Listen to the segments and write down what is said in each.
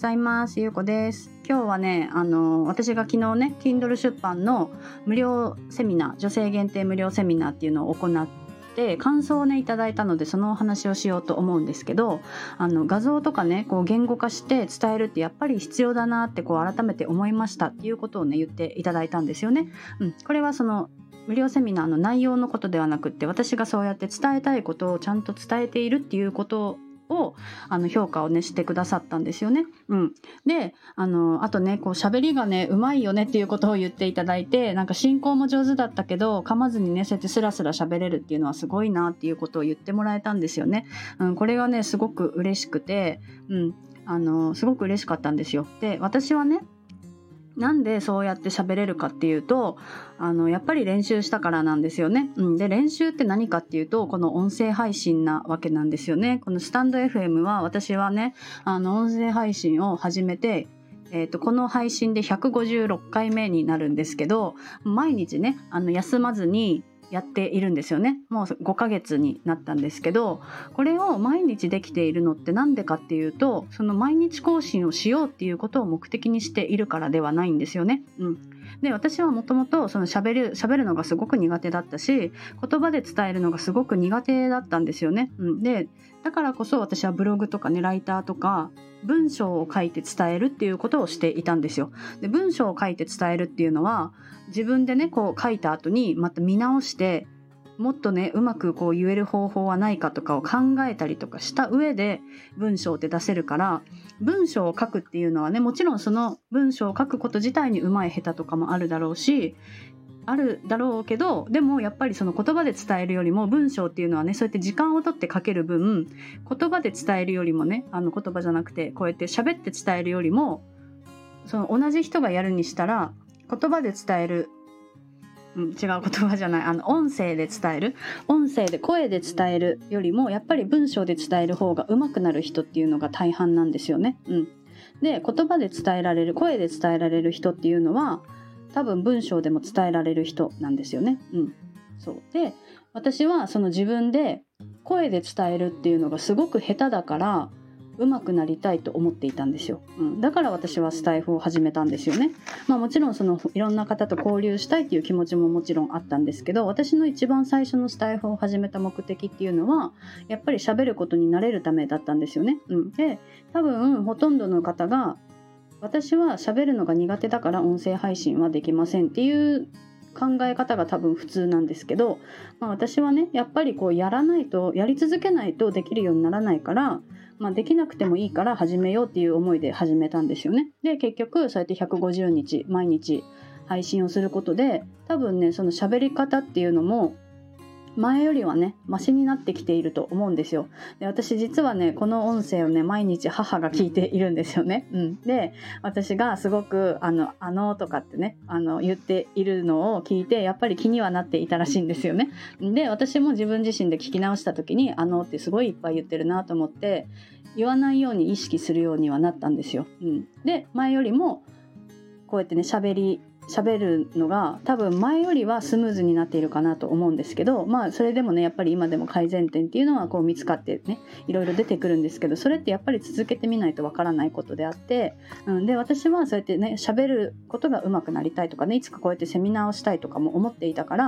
ざいます。ゆうこです。今日はね、あの私が昨日ね、Kindle 出版の無料セミナー、女性限定無料セミナーっていうのを行って感想をねいただいたのでそのお話をしようと思うんですけどあの画像とかねこう言語化して伝えるってやっぱり必要だなってこう改めて思いましたっていうことをね言っていただいたんですよね。うん、これはその無料セミナーの内容のことではなくって私がそうやって伝えたいことをちゃんと伝えているっていうことをあの評価をねしてくださったんですよね。うん、であのあとねこう喋りがねうまいよねっていうことを言っていただいてなんか進行も上手だったけど噛まずにねそうやってスラスラ喋れるっていうのはすごいなっていうことを言ってもらえたんですよね。うん、これがねすごく嬉しくて、うん、あのすごく嬉しかったんですよ。で私はねなんでそうやって喋れるかっていうとあのやっぱり練習したからなんですよね。うん、で練習って何かっていうとこの音声配信なわけなんですよね。このスタンド FM は私はねあの音声配信を始めてえーと、この配信で156回目になるんですけど毎日ねあの休まずにやっているんですよねもう5ヶ月になったんですけどこれを毎日できているのって何でかっていうとその毎日更新をしようっていうことを目的にしているからではないんですよね。うん、で私はもともとその喋る喋るのがすごく苦手だったし言葉で伝えるのがすごく苦手だったんですよね。うん、でだからこそ私はブログとかねライターとか文章を書いて伝えるっていうことをしていたんですよ。で文章を書いて伝えるっていうのは自分でねこう書いた後にまた見直してもっとねうまくこう言える方法はないかとかを考えたりとかした上で文章って出せるから文章を書くっていうのはねもちろんその文章を書くこと自体にうまい下手とかもあるだろうしあるだろうけどでもやっぱりその言葉で伝えるよりも文章っていうのはねそうやって時間をとって書ける分言葉で伝えるよりもねあの言葉じゃなくてこうやって喋って伝えるよりもその同じ人がやるにしたら言葉で伝える、うん、違う言葉じゃない。あの音声で伝える。音声で声で伝えるよりもやっぱり文章で伝える方が上手くなる人っていうのが大半なんですよね。うん、で言葉で伝えられる声で伝えられる人っていうのは多分文章でも伝えられる人なんですよね。うん、そう。で私はその自分で声で伝えるっていうのがすごく下手だから上手くなりたいと思っていたんですよ、うん、だから私はスタイフを始めたんですよね。まあもちろんそのいろんな方と交流したいっていう気持ちももちろんあったんですけど私の一番最初のスタイフを始めた目的っていうのはやっぱり喋ることになれるためだったんですよね、うん、で多分ほとんどの方が私は喋るのが苦手だから音声配信はできませんっていう考え方が多分普通なんですけど、まあ、私はねやっぱりこうやらないとやり続けないとできるようにならないからまあ、できなくてもいいから始めようっていう思いで始めたんですよね。で結局そうやって150日毎日配信をすることで多分ねその喋り方っていうのも前よりはねマシになってきていると思うんですよ。で私実はねこの音声をね毎日母が聞いているんですよね、うん、で私がすごくあのあのとかってねあの言っているのを聞いてやっぱり気にはなっていたらしいんですよね。で私も自分自身で聞き直した時にあのってすごいいっぱい言ってるなと思って言わないように意識するようにはなったんですよ、うん、で前よりもこうやってね喋り喋るのが多分前よりはスムーズになっているかなと思うんですけどまあそれでもねやっぱり今でも改善点っていうのはこう見つかってねいろいろ出てくるんですけどそれってやっぱり続けてみないとわからないことであって、うん、で私はそうやってね喋ることが上手くなりたいとかねいつかこうやってセミナーをしたいとかも思っていたから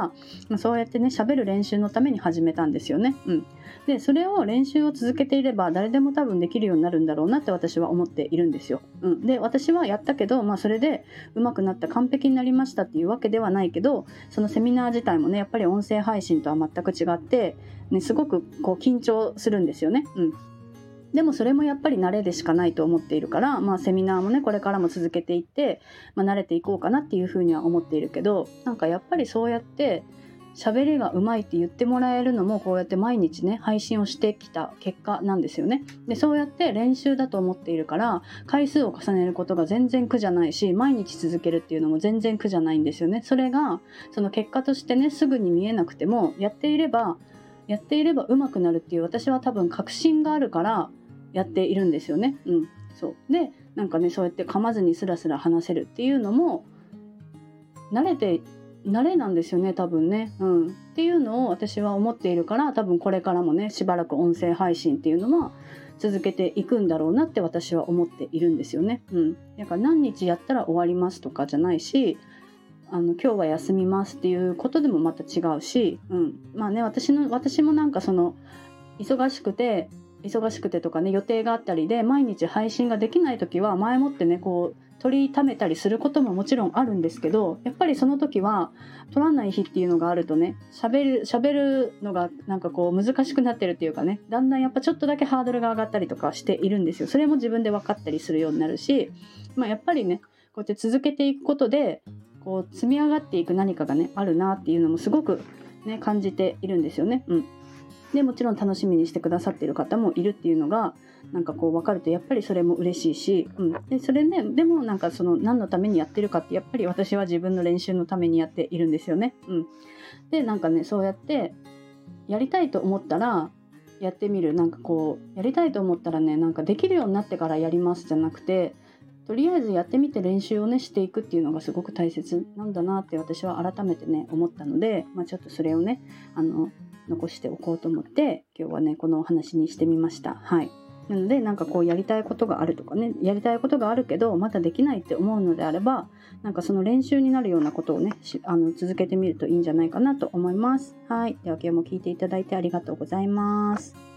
まあそうやってね喋る練習のために始めたんですよね。うん、でそれを練習を続けていれば誰でも多分できるようになるんだろうなって私は思っているんですよ。うん、で私はやったけど、まあ、それで上手くなった完璧になりましたっていうわけではないけどそのセミナー自体もねやっぱり音声配信とは全く違って、ね、すごくこう緊張するんですよね。うんでもそれもやっぱり慣れでしかないと思っているから、まあ、セミナーもねこれからも続けていって、まあ、慣れていこうかなっていうふうには思っているけどなんかやっぱりそうやって喋りがうまいって言ってもらえるのもこうやって毎日ね配信をしてきた結果なんですよね。でそうやって練習だと思っているから回数を重ねることが全然苦じゃないし毎日続けるっていうのも全然苦じゃないんですよね。それがその結果としてねすぐに見えなくてもやっていればやっていれば上手くなるっていう私は多分確信があるからやっているんですよね。うん、そうでなんかねそうやって噛まずにスラスラ話せるっていうのも慣れて慣れなんですよね多分ね、うん。っていうのを私は思っているから多分これからもねしばらく音声配信っていうのは続けていくんだろうなって私は思っているんですよね。うん、だから何日やったら終わりますとかじゃないしあの今日は休みますっていうことでもまた違うし、うん、まあね私の私もなんかその忙しくて忙しくてとかね予定があったりで毎日配信ができない時は前もってねこう取りためたりすることももちろんあるんですけどやっぱりその時は取らない日っていうのがあるとね喋る喋るのがなんかこう難しくなってるっていうかねだんだんやっぱちょっとだけハードルが上がったりとかしているんですよそれも自分で分かったりするようになるし、まあ、やっぱりねこうやって続けていくことでこう積み上がっていく何かがねあるなっていうのもすごくね感じているんですよね。うんでもちろん楽しみにしてくださっている方もいるっていうのがなんかこう分かるとやっぱりそれも嬉しいし、うん、でそれねでもなんかその何のためにやってるかってやっぱり私は自分の練習のためにやっているんですよね。うん、でなんかねそうやってやりたいと思ったらやってみる。なんかこうやりたいと思ったらねなんかできるようになってからやりますじゃなくてとりあえずやってみて練習をねしていくっていうのがすごく大切なんだなって私は改めてね思ったので、まあ、ちょっとそれをねあの残しておこうと思って今日はねこのお話にしてみました。はい。なのでなんかこうやりたいことがあるとかねやりたいことがあるけどまたできないって思うのであればなんかその練習になるようなことをねあの続けてみるといいんじゃないかなと思います。はい。では今日も聞いていただいてありがとうございます。